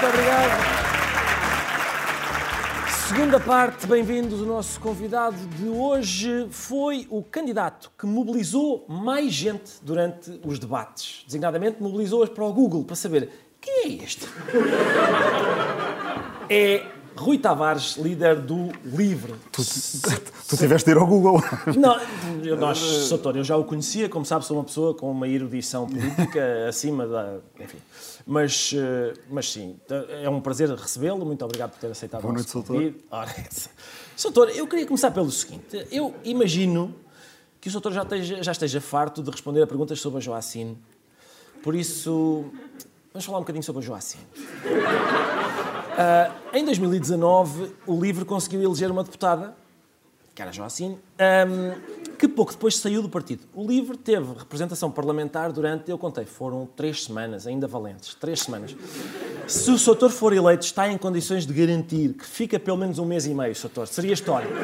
muito obrigado. Segunda parte, bem-vindos. O nosso convidado de hoje foi o candidato que mobilizou mais gente durante os debates. Designadamente, mobilizou-as para o Google para saber quem é este. É Rui Tavares, líder do LIVRE. Tu, tu tiveste de ir ao Google. Não, eu, nós, Soutor, eu já o conhecia, como sabe, sou uma pessoa com uma erudição política acima da. Enfim. Mas, eh, mas sim, é um prazer recebê-lo. Muito obrigado por ter aceitado Boa o noite, convite. Ora, Soutor, eu queria começar pelo seguinte. Eu imagino que o Soutor já esteja, já esteja farto de responder a perguntas sobre a Joacine. Por isso, vamos falar um bocadinho sobre a Joacine. Ah, em 2019, o LIVRE conseguiu eleger uma deputada, que era Joacine, ahm, que pouco depois saiu do partido. O LIVRE teve representação parlamentar durante, eu contei, foram três semanas, ainda valentes, três semanas. Se o Soutor for eleito, está em condições de garantir que fica pelo menos um mês e meio, Soutor. Seria histórico.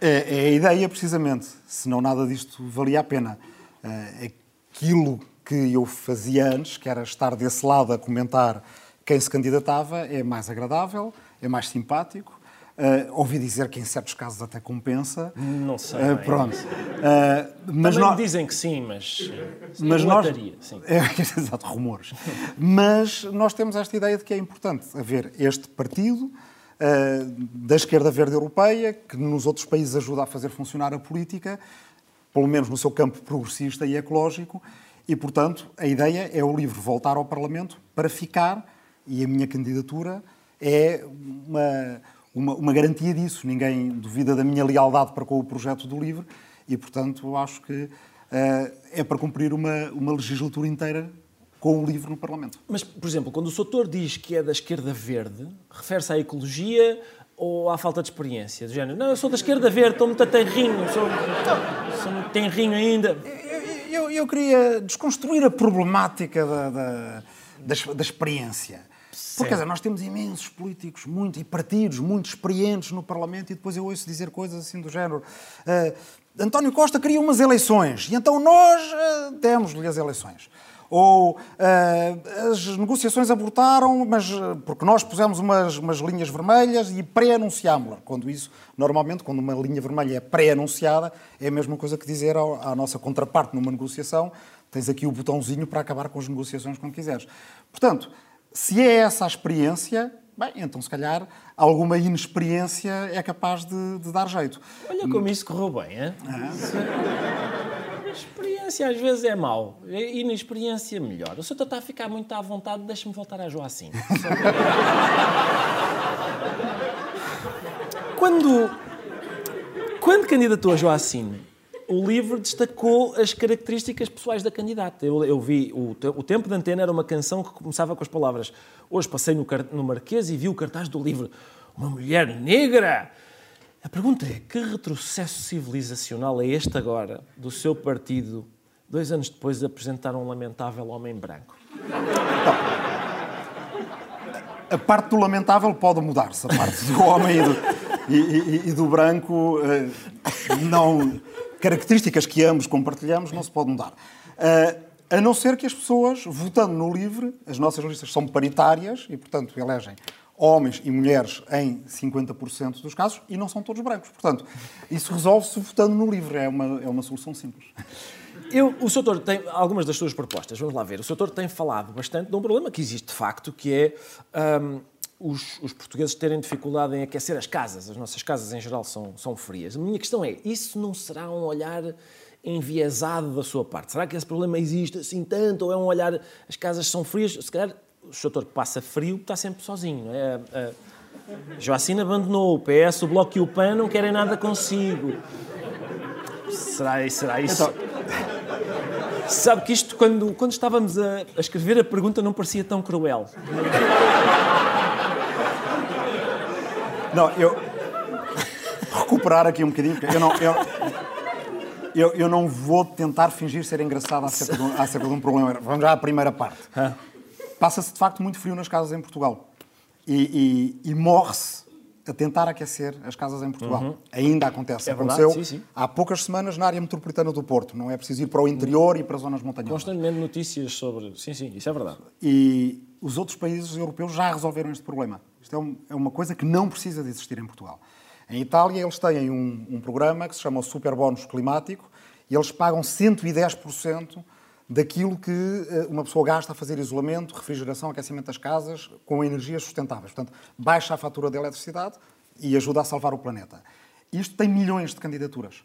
É, é a ideia, precisamente. Senão nada disto valia a pena. Eh, aquilo que eu fazia antes, que era estar desse lado a comentar quem se candidatava, é mais agradável, é mais simpático. Eh, ouvi dizer que em certos casos até compensa. Não sei. Bem. pronto. Eh, mas nós- me dizem que sim, mas, Mas eu nós. sim. É, exato, rumores. Mas nós temos esta ideia de que é importante haver este partido da esquerda verde europeia, que nos outros países ajuda a fazer funcionar a política, pelo menos no seu campo progressista e ecológico, e, portanto, a ideia é o livro voltar ao Parlamento para ficar, e a minha candidatura é uma, uma, uma garantia disso. Ninguém duvida da minha lealdade para com o projeto do livro, e, portanto, eu acho que ah, é para cumprir uma, uma legislatura inteira com o livro no Parlamento. Mas, por exemplo, quando o Soutor diz que é da esquerda verde, refere-se à ecologia ou à falta de experiência? Do género, não, eu sou da esquerda verde, estou muito a tenrinho, sou, sou muito tenrinho ainda. Eu, eu- eu queria desconstruir a problemática da, da, da, da experiência. Porque, quer dizer, nós temos imensos políticos muito, e partidos muito experientes no Parlamento e depois eu ouço dizer coisas assim do género. "Ah, António Costa queria umas eleições e então nós ah, demos-lhe as eleições. Ou ah, as negociações abortaram, mas porque nós pusemos umas, umas linhas vermelhas e pré-anunciámos-la. Quando isso, normalmente, quando uma linha vermelha é pré-anunciada, é a mesma coisa que dizer ao- à nossa contraparte numa negociação: tens aqui o botãozinho para acabar com as negociações quando quiseres. Portanto, se é essa a experiência, bem, então se calhar alguma inexperiência é capaz de, de dar jeito. Olha como isso correu bem, hein? Experiência às vezes é mau. Inexperiência melhor. O Soutor está a ficar muito à vontade, deixa-me voltar a Joacim. Quando, quando candidatou a Joacim, o livro destacou as características pessoais da candidata. Eu, eu vi, o, o Tempo de Antena era uma canção que começava com as palavras Hoje passei no, no Marquês e vi o cartaz do livro Uma mulher negra! A pergunta é, que retrocesso civilizacional é este agora do seu partido, dois anos depois de apresentar um lamentável homem branco? A parte do lamentável pode mudar-se, a parte do homem e do, e- e- e do branco, eh, não, características que ambos compartilhamos, não se pode mudar. Eh, a não ser que as pessoas, votando no LIVRE, as nossas listas são paritárias e, portanto, elegem homens e mulheres em 50% dos casos e não são todos brancos. Portanto, isso resolve-se votando no LIVRE, é uma, é uma solução simples. Eu, o Soutor tem algumas das suas propostas, vamos lá ver. O Soutor tem falado bastante de um problema que existe de facto, que é hum, os, os portugueses terem dificuldade em aquecer as casas. As nossas casas, em geral, são, são frias. A minha questão é, isso não será um olhar enviesado da sua parte? Será que esse problema existe assim tanto? Ou é um olhar, as casas são frias? Se calhar, o Soutor que passa frio está sempre sozinho, não é? A- a Joacine abandonou o PS, o Bloco e o PAN não querem nada consigo. Será, será isso? Sabe que isto, quando, quando estávamos a, a escrever a pergunta, não parecia tão cruel. Não, eu. Recuperar aqui um bocadinho, porque eu não. Eu, eu, eu não vou tentar fingir ser engraçado acerca de, um, acerca de um problema. Vamos já à primeira parte. Passa-se de facto muito frio nas casas em Portugal. E, e- e morre-se a tentar aquecer as casas em Portugal. Uhum. Ainda acontece. É Aconteceu sim, sim. há poucas semanas na área metropolitana do Porto. Não é preciso ir para o interior e para zonas montanhosas. Constantemente notícias sobre. Sim, sim, isso é verdade. E os outros países europeus já resolveram este problema. Isto é, um, é uma coisa que não precisa de existir em Portugal. Em Itália, eles têm um, um programa que se chama o Super Climático e eles pagam 110% daquilo que eh, uma pessoa gasta a fazer isolamento, refrigeração, aquecimento das casas com energias sustentáveis. Portanto, baixa a fatura de eletricidade e ajuda a salvar o planeta. Isto tem milhões de candidaturas.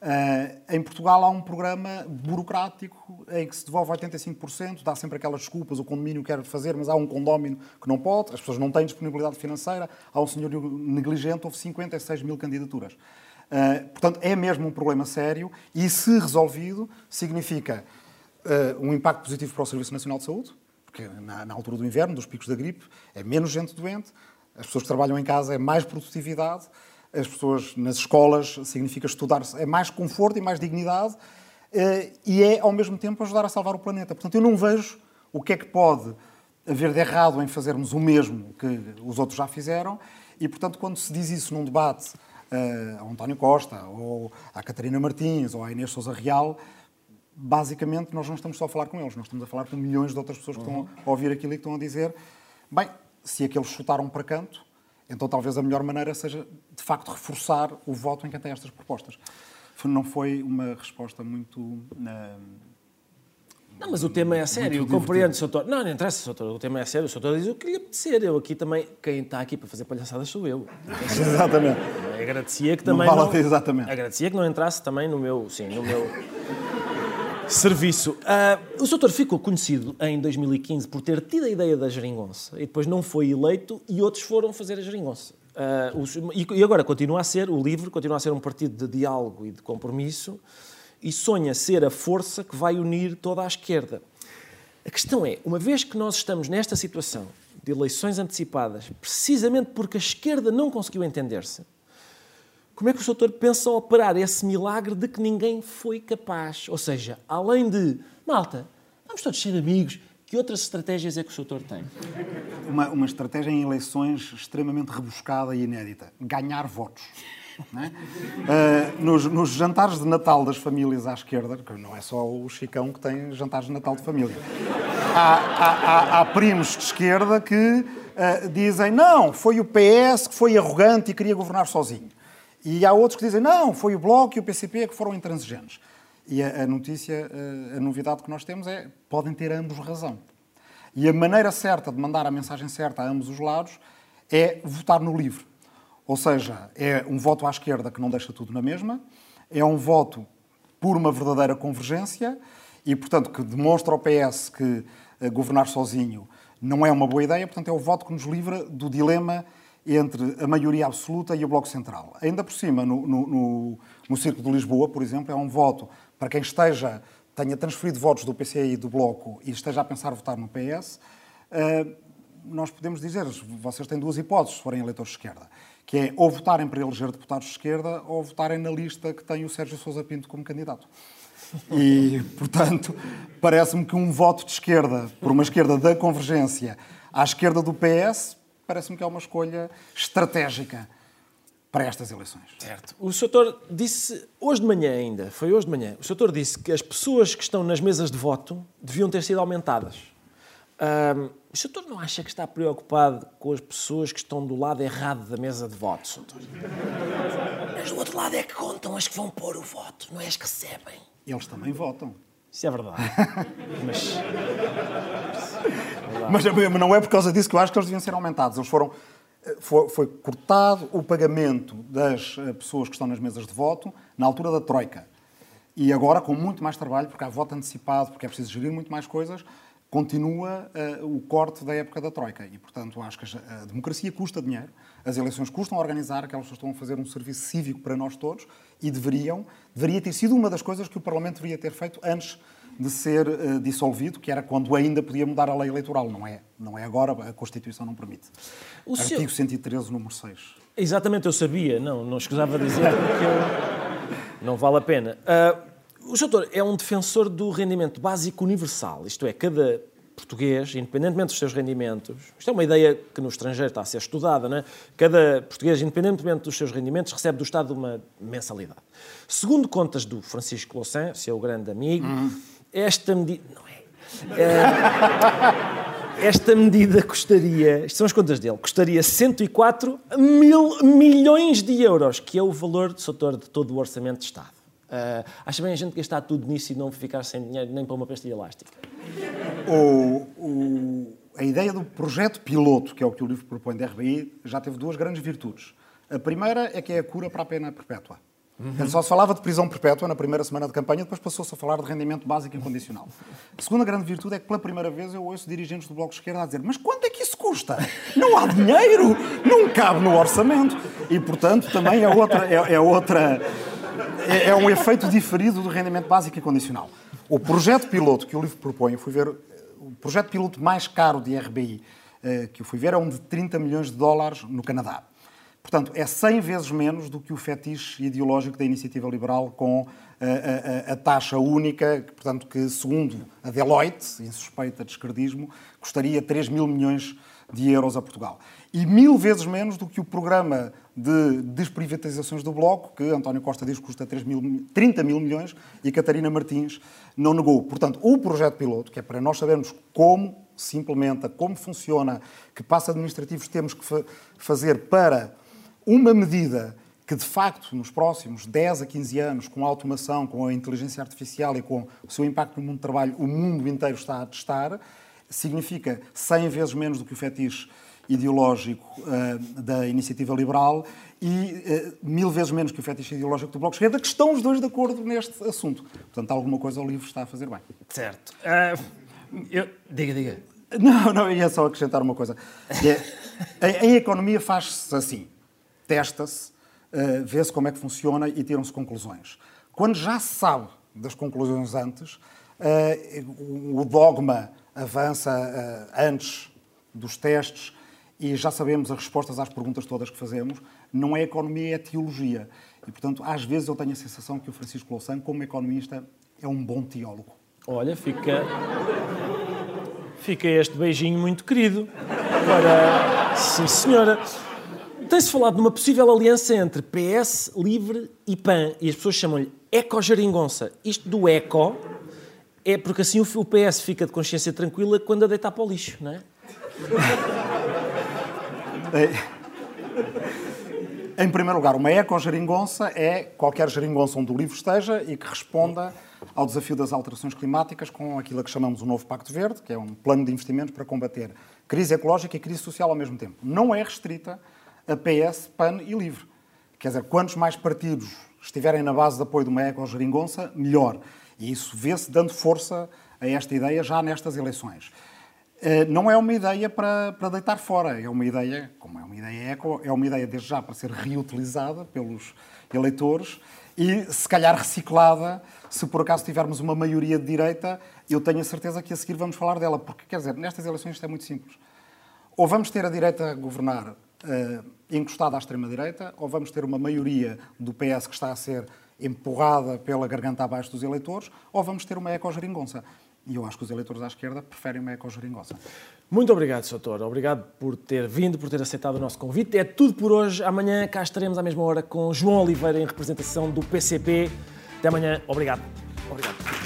Uh, em Portugal há um programa burocrático em que se devolve 85%, dá sempre aquelas desculpas, o condomínio quer fazer, mas há um condómino que não pode, as pessoas não têm disponibilidade financeira, há um senhor negligente, houve 56 mil candidaturas. Uh, portanto, é mesmo um problema sério e, se resolvido, significa uh, um impacto positivo para o Serviço Nacional de Saúde, porque na, na, altura do inverno, dos picos da gripe, é menos gente doente, as pessoas que trabalham em casa é mais produtividade, as pessoas nas escolas significa estudar, é mais conforto e mais dignidade, uh, e é, ao mesmo tempo, ajudar a salvar o planeta. Portanto, eu não vejo o que é que pode haver de errado em fazermos o mesmo que os outros já fizeram, e, portanto, quando se diz isso num debate uh, ao António Costa, ou à Catarina Martins, ou à Inês Souza Real, basicamente nós não estamos só a falar com eles, nós estamos a falar com milhões de outras pessoas que estão a ouvir aquilo e que estão a dizer, bem, se aqueles chutaram para canto, então talvez a melhor maneira seja, de facto, reforçar o voto em quem tem estas propostas. Não foi uma resposta muito... Uh, não, mas o tema é sério, compreendo, Soutor. Não, não interessa, Soutor, o tema é sério, o Soutor diz o que lhe apetecer. Eu aqui também, quem está aqui para fazer palhaçadas sou eu. Exatamente. Agradecia que também não... Fala não exatamente. Agradecia que não entrasse também no meu, sim, no meu serviço. Uh, o Soutor ficou conhecido em 2015 por ter tido a ideia da geringonça e depois não foi eleito e outros foram fazer a geringonça. Uh, os, e agora continua a ser, o LIVRE continua a ser um partido de diálogo e de compromisso, e sonha ser a força que vai unir toda a esquerda. A questão é, uma vez que nós estamos nesta situação de eleições antecipadas, precisamente porque a esquerda não conseguiu entender-se, como é que o Soutor pensa operar esse milagre de que ninguém foi capaz? Ou seja, além de, malta, vamos todos ser amigos, que outras estratégias é que o Soutor tem? Uma, uma estratégia em eleições extremamente rebuscada e inédita. Ganhar votos. É? Uh, nos, nos, jantares de Natal das famílias à esquerda, que não é só o Chicão que tem jantares de Natal de família, há, há, há, há primos de esquerda que uh, dizem não, foi o PS que foi arrogante e queria governar sozinho. E há outros que dizem não, foi o Bloco e o PCP que foram intransigentes. E a, a notícia, a, a novidade que nós temos é podem ter ambos razão. E a maneira certa de mandar a mensagem certa a ambos os lados é votar no livro. Ou seja, é um voto à esquerda que não deixa tudo na mesma, é um voto por uma verdadeira convergência e, portanto, que demonstra ao PS que uh, governar sozinho não é uma boa ideia, portanto, é o voto que nos livra do dilema entre a maioria absoluta e o Bloco Central. Ainda por cima, no, no, no, no Circo de Lisboa, por exemplo, é um voto para quem esteja, tenha transferido votos do PCI e do Bloco e esteja a pensar votar no PS, uh, eh, nós podemos dizer, vocês têm duas hipóteses se forem eleitores de esquerda que é ou votarem para eleger deputados de esquerda ou votarem na lista que tem o Sérgio Sousa Pinto como candidato. E, portanto, parece-me que um voto de esquerda, por uma esquerda da convergência, à esquerda do PS, parece-me que é uma escolha estratégica para estas eleições. Certo. O Sr. disse, hoje de manhã ainda, foi hoje de manhã, o Sr. disse que as pessoas que estão nas mesas de voto deviam ter sido aumentadas. Um, o senhor não acha que está preocupado com as pessoas que estão do lado errado da mesa de votos, doutor? Mas do outro lado é que contam as que vão pôr o voto, não é as que recebem. Eles também votam. Isso é verdade. mas... mas... não é por causa disso que eu acho que eles deviam ser aumentados. Eles foram eh, foi, foi, cortado o pagamento das eh, pessoas que estão nas mesas de voto na altura da Troika. E agora, com muito mais trabalho, porque há voto antecipado, porque é preciso gerir muito mais coisas, continua uh, o corte da época da Troika. E, portanto, acho que a, democracia custa dinheiro, as eleições custam a organizar, aquelas pessoas estão a fazer um serviço cívico para nós todos e deveriam, deveria ter sido uma das coisas que o Parlamento deveria ter feito antes de ser uh, dissolvido, que era quando ainda podia mudar a lei eleitoral. Não é, não é agora, a Constituição não permite. O Artigo seu... 113, número 6. Exatamente, eu sabia. Não, não escusava dizer porque eu... não vale a pena. Uh, o doutor é um defensor do rendimento básico universal, isto é, cada português, independentemente dos seus rendimentos, isto é uma ideia que no estrangeiro está a ser estudada, não é? cada português, independentemente dos seus rendimentos, recebe do Estado uma mensalidade. Segundo contas do Francisco Louçã, seu grande amigo, esta medida. Não é. é esta medida custaria, isto são as contas dele, custaria 104 mil milhões de euros, que é o valor, doutor, de todo o orçamento de Estado. Uh, acha bem a gente gastar tudo nisso e não ficar sem dinheiro nem para uma pastilha elástica? O, o, a ideia do projeto piloto, que é o que o livro propõe da RBI, já teve duas grandes virtudes. A primeira é que é a cura para a pena perpétua. Uhum. Só se falava de prisão perpétua na primeira semana de campanha, depois passou-se a falar de rendimento básico incondicional. A segunda grande virtude é que, pela primeira vez, eu ouço dirigentes do Bloco de Esquerda a dizer mas quanto é que isso custa? Não há dinheiro, não cabe no orçamento. E, portanto, também é outra, é, é outra é, é, um efeito diferido do rendimento básico e condicional. O projeto piloto que o livro propõe, fui ver, o projeto piloto mais caro de RBI eh, que eu fui ver é um de 30 milhões de dólares no Canadá. Portanto, é 100 vezes menos do que o fetiche ideológico da iniciativa liberal com a, eh, a, eh, a, taxa única, portanto, que, segundo a Deloitte, em suspeita de esquerdismo, custaria 3 mil milhões de euros a Portugal e mil vezes menos do que o programa de desprivatizações do Bloco, que António Costa diz que custa 3 mil, 30 mil milhões e Catarina Martins não negou. Portanto, o projeto piloto, que é para nós sabermos como se implementa, como funciona, que passos administrativos temos que fa fazer para uma medida que, de facto, nos próximos 10 a 15 anos, com a automação, com a inteligência artificial e com o seu impacto no mundo do trabalho, o mundo inteiro está a testar, significa 100 vezes menos do que o fetiche ideológico uh, da iniciativa liberal e uh, mil vezes menos que o fetiche ideológico do Bloco de Esquerda, que estão os dois de acordo neste assunto. Portanto, alguma coisa o livro está a fazer bem. Certo. Uh, eu... Diga, diga. Não, não, ia só acrescentar uma coisa. É, em, economia faz-se assim. Testa-se, uh, vê-se como é que funciona e tiram-se conclusões. Quando já se sabe das conclusões antes, o dogma avança antes dos testes e já sabemos as respostas às perguntas todas que fazemos, não é economia, é teologia. E, portanto, às vezes eu tenho a sensação que o Francisco Louçã, como economista, é um bom teólogo. Olha, fica... Fica este beijinho muito querido. Agora, sim senhora. Tem-se falado de uma possível aliança entre PS, Livre e PAN. E as pessoas chamam-lhe eco-geringonça. Isto do eco é porque assim o PS fica de consciência tranquila quando a deitar para o lixo, não é? É. Em primeiro lugar, uma eco-geringonça é qualquer geringonça onde o livro esteja e que responda ao desafio das alterações climáticas com aquilo que chamamos o novo Pacto Verde, que é um plano de investimentos para combater crise ecológica e crise social ao mesmo tempo. Não é restrita a PS, PAN e LIVRE. Quer dizer, quantos mais partidos estiverem na base de apoio de uma eco-geringonça, melhor. E isso vê-se dando força a esta ideia já nestas eleições. Eh, não é uma ideia para, para deitar fora, é uma ideia, como é uma ideia eco, é uma ideia desde já para ser reutilizada pelos eleitores e, se calhar, reciclada, se por acaso tivermos uma maioria de direita, eu tenho a certeza que a seguir vamos falar dela, porque, quer dizer, nestas eleições isto é muito simples. Ou vamos ter a direita a governar uh, encostada à extrema-direita, ou vamos ter uma maioria do PS que está a ser empurrada pela garganta abaixo dos eleitores, ou vamos ter uma eco-geringonça. E eu acho que os eleitores à esquerda preferem uma ecogeringosa. Muito obrigado, Sr. Obrigado por ter vindo, por ter aceitado o nosso convite. É tudo por hoje. Amanhã cá estaremos à mesma hora com João Oliveira em representação do PCP. Até amanhã. Obrigado. Obrigado.